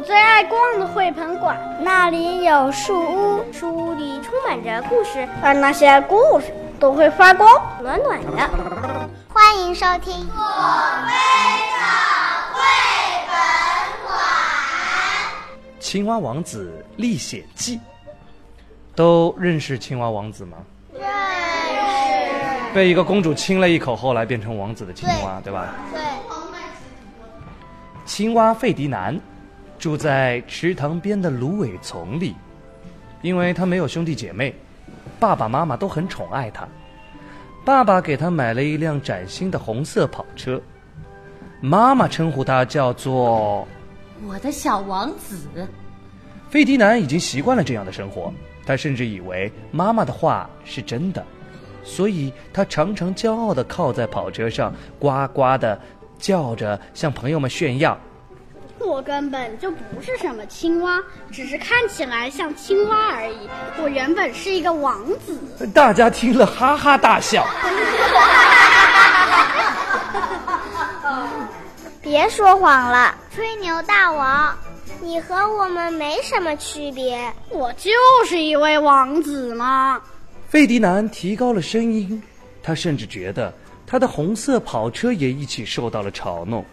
我最爱逛的绘本馆，那里有树屋，树屋里充满着故事，而那些故事都会发光，暖暖的。欢迎收听我非常绘本馆《青蛙王子历险记》。都认识青蛙王子吗？认识。被一个公主亲了一口，后来变成王子的青蛙，对吧？对。青蛙费迪南住在池塘边的芦苇丛里，因为他没有兄弟姐妹，爸爸妈妈都很宠爱他。爸爸给他买了一辆崭新的红色跑车，妈妈称呼他叫做“我的小王子”。费迪南已经习惯了这样的生活，他甚至以为妈妈的话是真的，所以他常常骄傲地靠在跑车上，呱呱地。叫着向朋友们炫耀，我根本就不是什么青蛙，只是看起来像青蛙而已。我原本是一个王子。大家听了哈哈大笑。别说谎了，吹牛大王，你和我们没什么区别。我就是一位王子嘛。费迪南提高了声音，他甚至觉得。他的红色跑车也一起受到了嘲弄。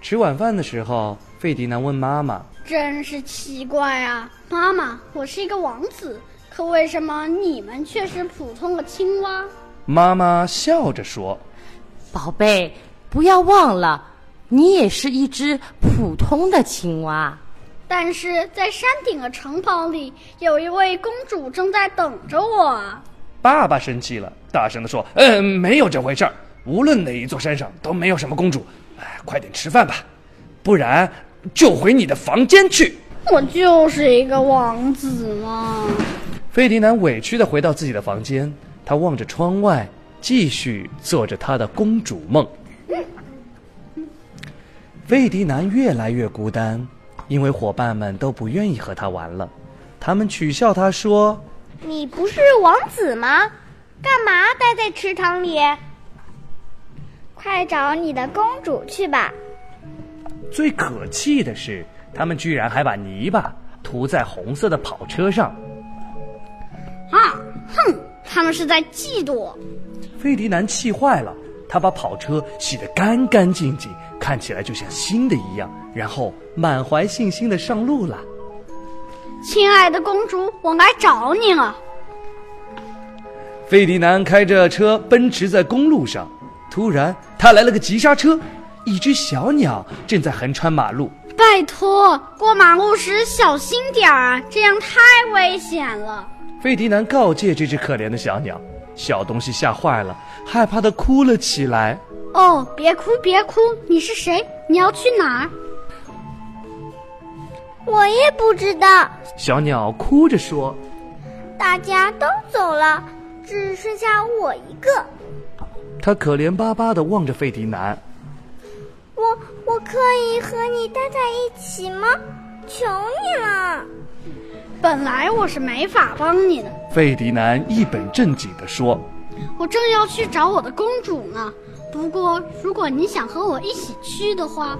吃晚饭的时候，费迪南问妈妈：“真是奇怪啊，妈妈，我是一个王子，可为什么你们却是普通的青蛙？”妈妈笑着说：“宝贝，不要忘了，你也是一只普通的青蛙。但是在山顶的城堡里，有一位公主正在等着我。”爸爸生气了，大声地说：“嗯，没有这回事儿。无论哪一座山上都没有什么公主。哎，快点吃饭吧，不然就回你的房间去。”我就是一个王子嘛。费迪南委屈的回到自己的房间，他望着窗外，继续做着他的公主梦。费迪南越来越孤单，因为伙伴们都不愿意和他玩了，他们取笑他说。你不是王子吗？干嘛待在池塘里？快找你的公主去吧！最可气的是，他们居然还把泥巴涂在红色的跑车上。啊！哼！他们是在嫉妒我。费迪南气坏了，他把跑车洗得干干净净，看起来就像新的一样，然后满怀信心的上路了。亲爱的公主，我来找你了。费迪南开着车奔驰在公路上，突然他来了个急刹车，一只小鸟正在横穿马路。拜托，过马路时小心点儿，这样太危险了。费迪南告诫这只可怜的小鸟，小东西吓坏了，害怕的哭了起来。哦，别哭别哭，你是谁？你要去哪儿？我也不知道。小鸟哭着说：“大家都走了，只剩下我一个。”他可怜巴巴的望着费迪南：“我我可以和你待在一起吗？求你了！”本来我是没法帮你的。费迪南一本正经的说：“我正要去找我的公主呢。不过如果你想和我一起去的话……”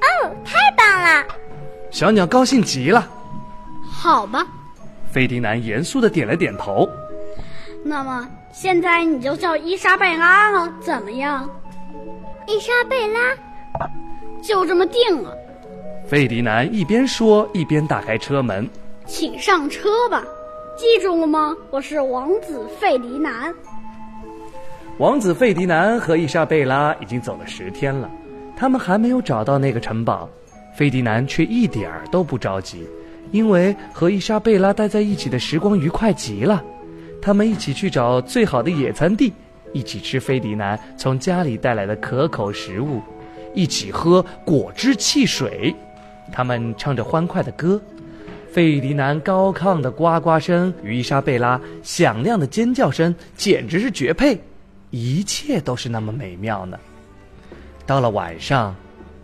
哦，太棒了！小鸟高兴极了。好吧，费迪南严肃的点了点头。那么现在你就叫伊莎贝拉了，怎么样？伊莎贝拉，就这么定了。费迪南一边说一边打开车门，请上车吧。记住了吗？我是王子费迪南。王子费迪南和伊莎贝拉已经走了十天了。他们还没有找到那个城堡，费迪南却一点儿都不着急，因为和伊莎贝拉待在一起的时光愉快极了。他们一起去找最好的野餐地，一起吃费迪南从家里带来的可口食物，一起喝果汁汽水。他们唱着欢快的歌，费迪南高亢的呱呱声与伊莎贝拉响亮的尖叫声简直是绝配，一切都是那么美妙呢。到了晚上，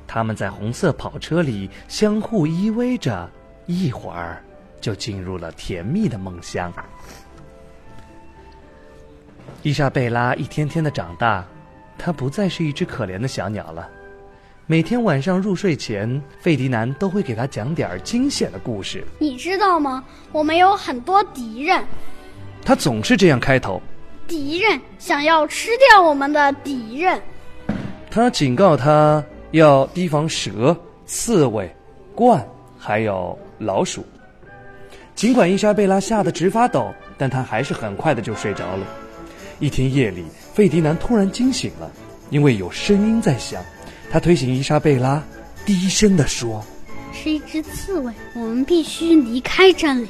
他们在红色跑车里相互依偎着，一会儿就进入了甜蜜的梦乡。伊莎贝拉一天天的长大，她不再是一只可怜的小鸟了。每天晚上入睡前，费迪南都会给她讲点惊险的故事。你知道吗？我们有很多敌人，他总是这样开头。敌人想要吃掉我们的敌人。他警告他要提防蛇、刺猬、鹳，还有老鼠。尽管伊莎贝拉吓得直发抖，但她还是很快的就睡着了。一天夜里，费迪南突然惊醒了，因为有声音在响。他推醒伊莎贝拉，低声地说：“是一只刺猬，我们必须离开这里。”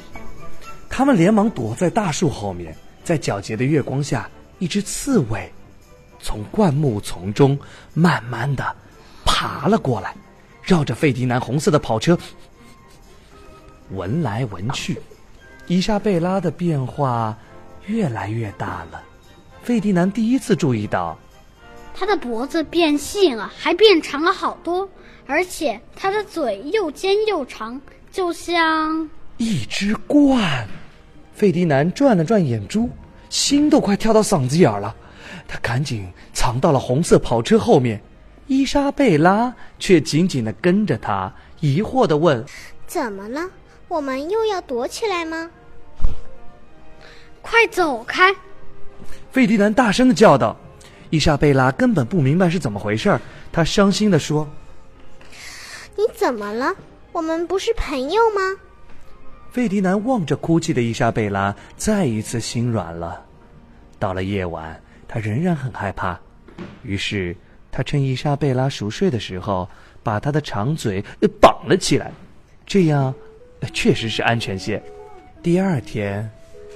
他们连忙躲在大树后面，在皎洁的月光下，一只刺猬从灌木丛中慢慢的爬了过来，绕着费迪南红色的跑车闻来闻去。伊莎贝拉的变化越来越大了，费迪南第一次注意到。他的脖子变细了，还变长了好多，而且他的嘴又尖又长，就像一只鹳。费迪南转了转眼珠，心都快跳到嗓子眼儿了。他赶紧藏到了红色跑车后面。伊莎贝拉却紧紧的跟着他，疑惑的问：“怎么了？我们又要躲起来吗？”快走开！费迪南大声的叫道。伊莎贝拉根本不明白是怎么回事儿，她伤心的说：“你怎么了？我们不是朋友吗？”费迪南望着哭泣的伊莎贝拉，再一次心软了。到了夜晚，他仍然很害怕，于是他趁伊莎贝拉熟睡的时候，把她的长嘴绑了起来，这样确实是安全些。第二天，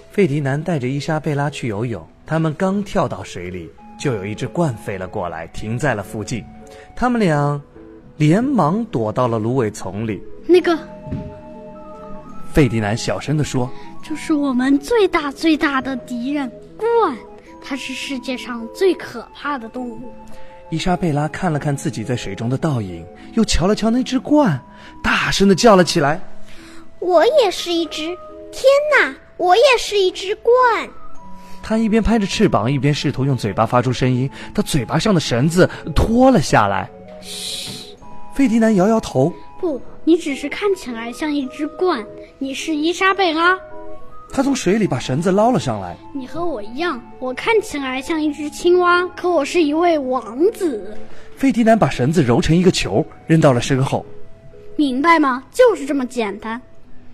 费迪南带着伊莎贝拉去游泳，他们刚跳到水里。就有一只鹳飞了过来，停在了附近。他们俩连忙躲到了芦苇丛里。那个，费迪南小声地说：“就是我们最大最大的敌人——鹳，它是世界上最可怕的动物。”伊莎贝拉看了看自己在水中的倒影，又瞧了瞧那只鹳，大声的叫了起来：“我也是一只！天哪，我也是一只鹳！”他一边拍着翅膀，一边试图用嘴巴发出声音。他嘴巴上的绳子脱了下来。嘘，费迪南摇摇头。不，你只是看起来像一只鹳。你是伊莎贝拉。他从水里把绳子捞了上来。你和我一样，我看起来像一只青蛙，可我是一位王子。费迪南把绳子揉成一个球，扔到了身后。明白吗？就是这么简单。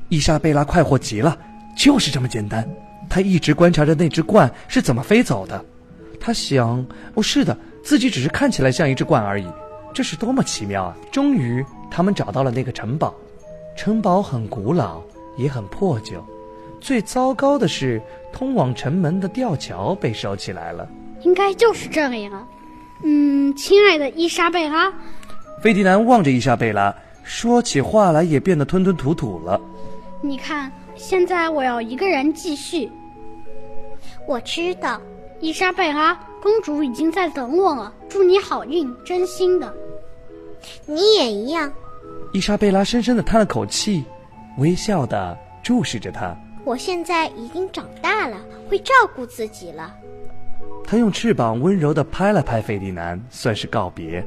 伊莎贝拉快活极了，就是这么简单。他一直观察着那只鹳是怎么飞走的，他想：哦，是的，自己只是看起来像一只鹳而已，这是多么奇妙啊！终于，他们找到了那个城堡，城堡很古老，也很破旧。最糟糕的是，通往城门的吊桥被收起来了。应该就是这里了。嗯，亲爱的伊莎贝拉。费迪南望着伊莎贝拉，说起话来也变得吞吞吐吐了。你看。现在我要一个人继续。我知道，伊莎贝拉公主已经在等我了。祝你好运，真心的。你也一样。伊莎贝拉深深的叹了口气，微笑的注视着他。我现在已经长大了，会照顾自己了。他用翅膀温柔的拍了拍费迪南，算是告别。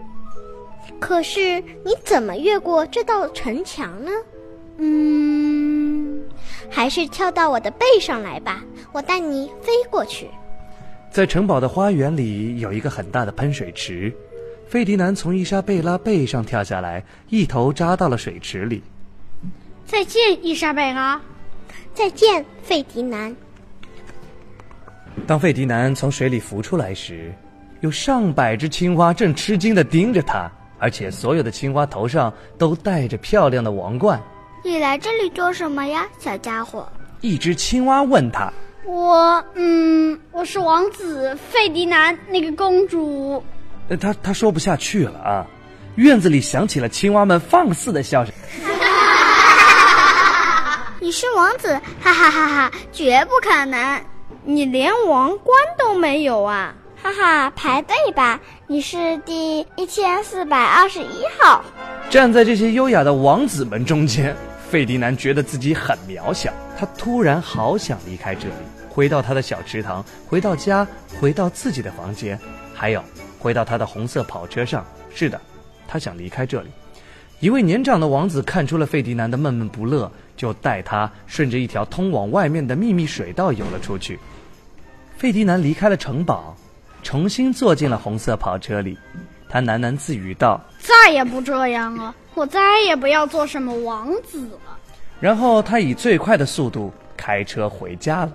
可是你怎么越过这道城墙呢？嗯，还是跳到我的背上来吧，我带你飞过去。在城堡的花园里有一个很大的喷水池，费迪南从伊莎贝拉背上跳下来，一头扎到了水池里。再见，伊莎贝拉。再见，费迪南。当费迪南从水里浮出来时，有上百只青蛙正吃惊的盯着他，而且所有的青蛙头上都戴着漂亮的王冠。你来这里做什么呀，小家伙？一只青蛙问他：“我……嗯，我是王子费迪南，那个公主。”他他说不下去了啊！院子里响起了青蛙们放肆的笑声。你是王子？哈哈哈哈！绝不可能！你连王冠都没有啊！哈哈，排队吧，你是第一千四百二十一号。站在这些优雅的王子们中间。费迪南觉得自己很渺小，他突然好想离开这里，回到他的小池塘，回到家，回到自己的房间，还有回到他的红色跑车上。是的，他想离开这里。一位年长的王子看出了费迪南的闷闷不乐，就带他顺着一条通往外面的秘密水道游了出去。费迪南离开了城堡，重新坐进了红色跑车里。他喃喃自语道：“再也不这样了，我再也不要做什么王子了。”然后他以最快的速度开车回家了。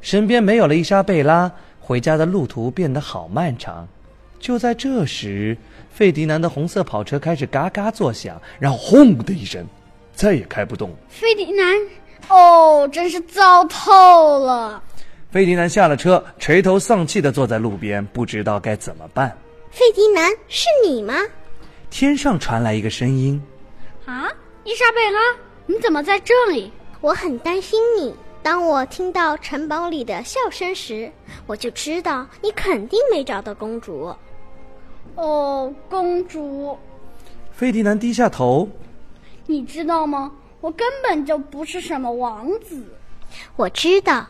身边没有了伊莎贝拉，回家的路途变得好漫长。就在这时，费迪南的红色跑车开始嘎嘎作响，然后轰的一声，再也开不动。费迪南，哦，真是糟透了！费迪南下了车，垂头丧气地坐在路边，不知道该怎么办。费迪南，是你吗？天上传来一个声音：“啊，伊莎贝拉，你怎么在这里？我很担心你。”当我听到城堡里的笑声时，我就知道你肯定没找到公主。哦，公主。费迪南低下头。你知道吗？我根本就不是什么王子。我知道，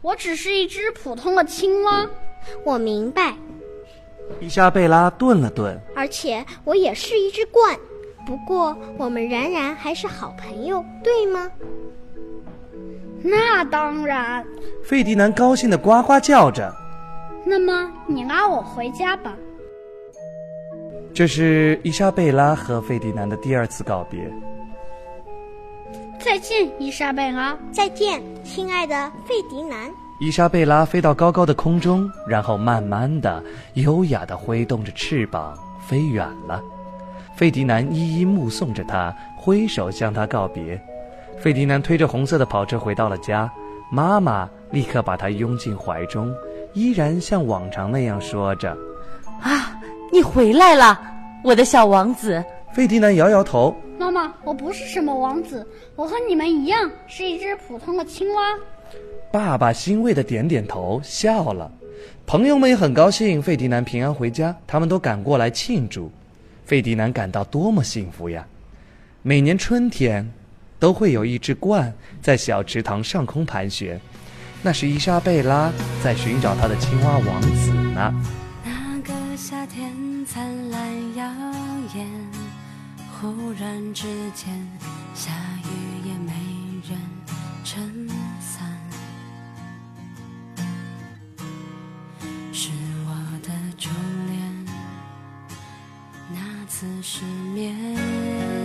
我只是一只普通的青蛙。我明白。伊莎贝拉顿了顿。而且我也是一只鹳。不过我们仍然还是好朋友，对吗？那当然，费迪南高兴的呱呱叫着。那么你拉我回家吧。这是伊莎贝拉和费迪南的第二次告别。再见，伊莎贝拉。再见，亲爱的费迪南。伊莎贝拉飞到高高的空中，然后慢慢的、优雅的挥动着翅膀飞远了。费迪南一一目送着她，挥手向她告别。费迪南推着红色的跑车回到了家，妈妈立刻把他拥进怀中，依然像往常那样说着：“啊，你回来了，我的小王子。”费迪南摇摇头：“妈妈，我不是什么王子，我和你们一样是一只普通的青蛙。”爸爸欣慰的点点头，笑了。朋友们也很高兴费迪南平安回家，他们都赶过来庆祝。费迪南感到多么幸福呀！每年春天。都会有一只鹳在小池塘上空盘旋，那是伊莎贝拉在寻找她的青蛙王子呢。那个夏天灿烂耀眼，忽然之间下雨的初恋，那次失眠。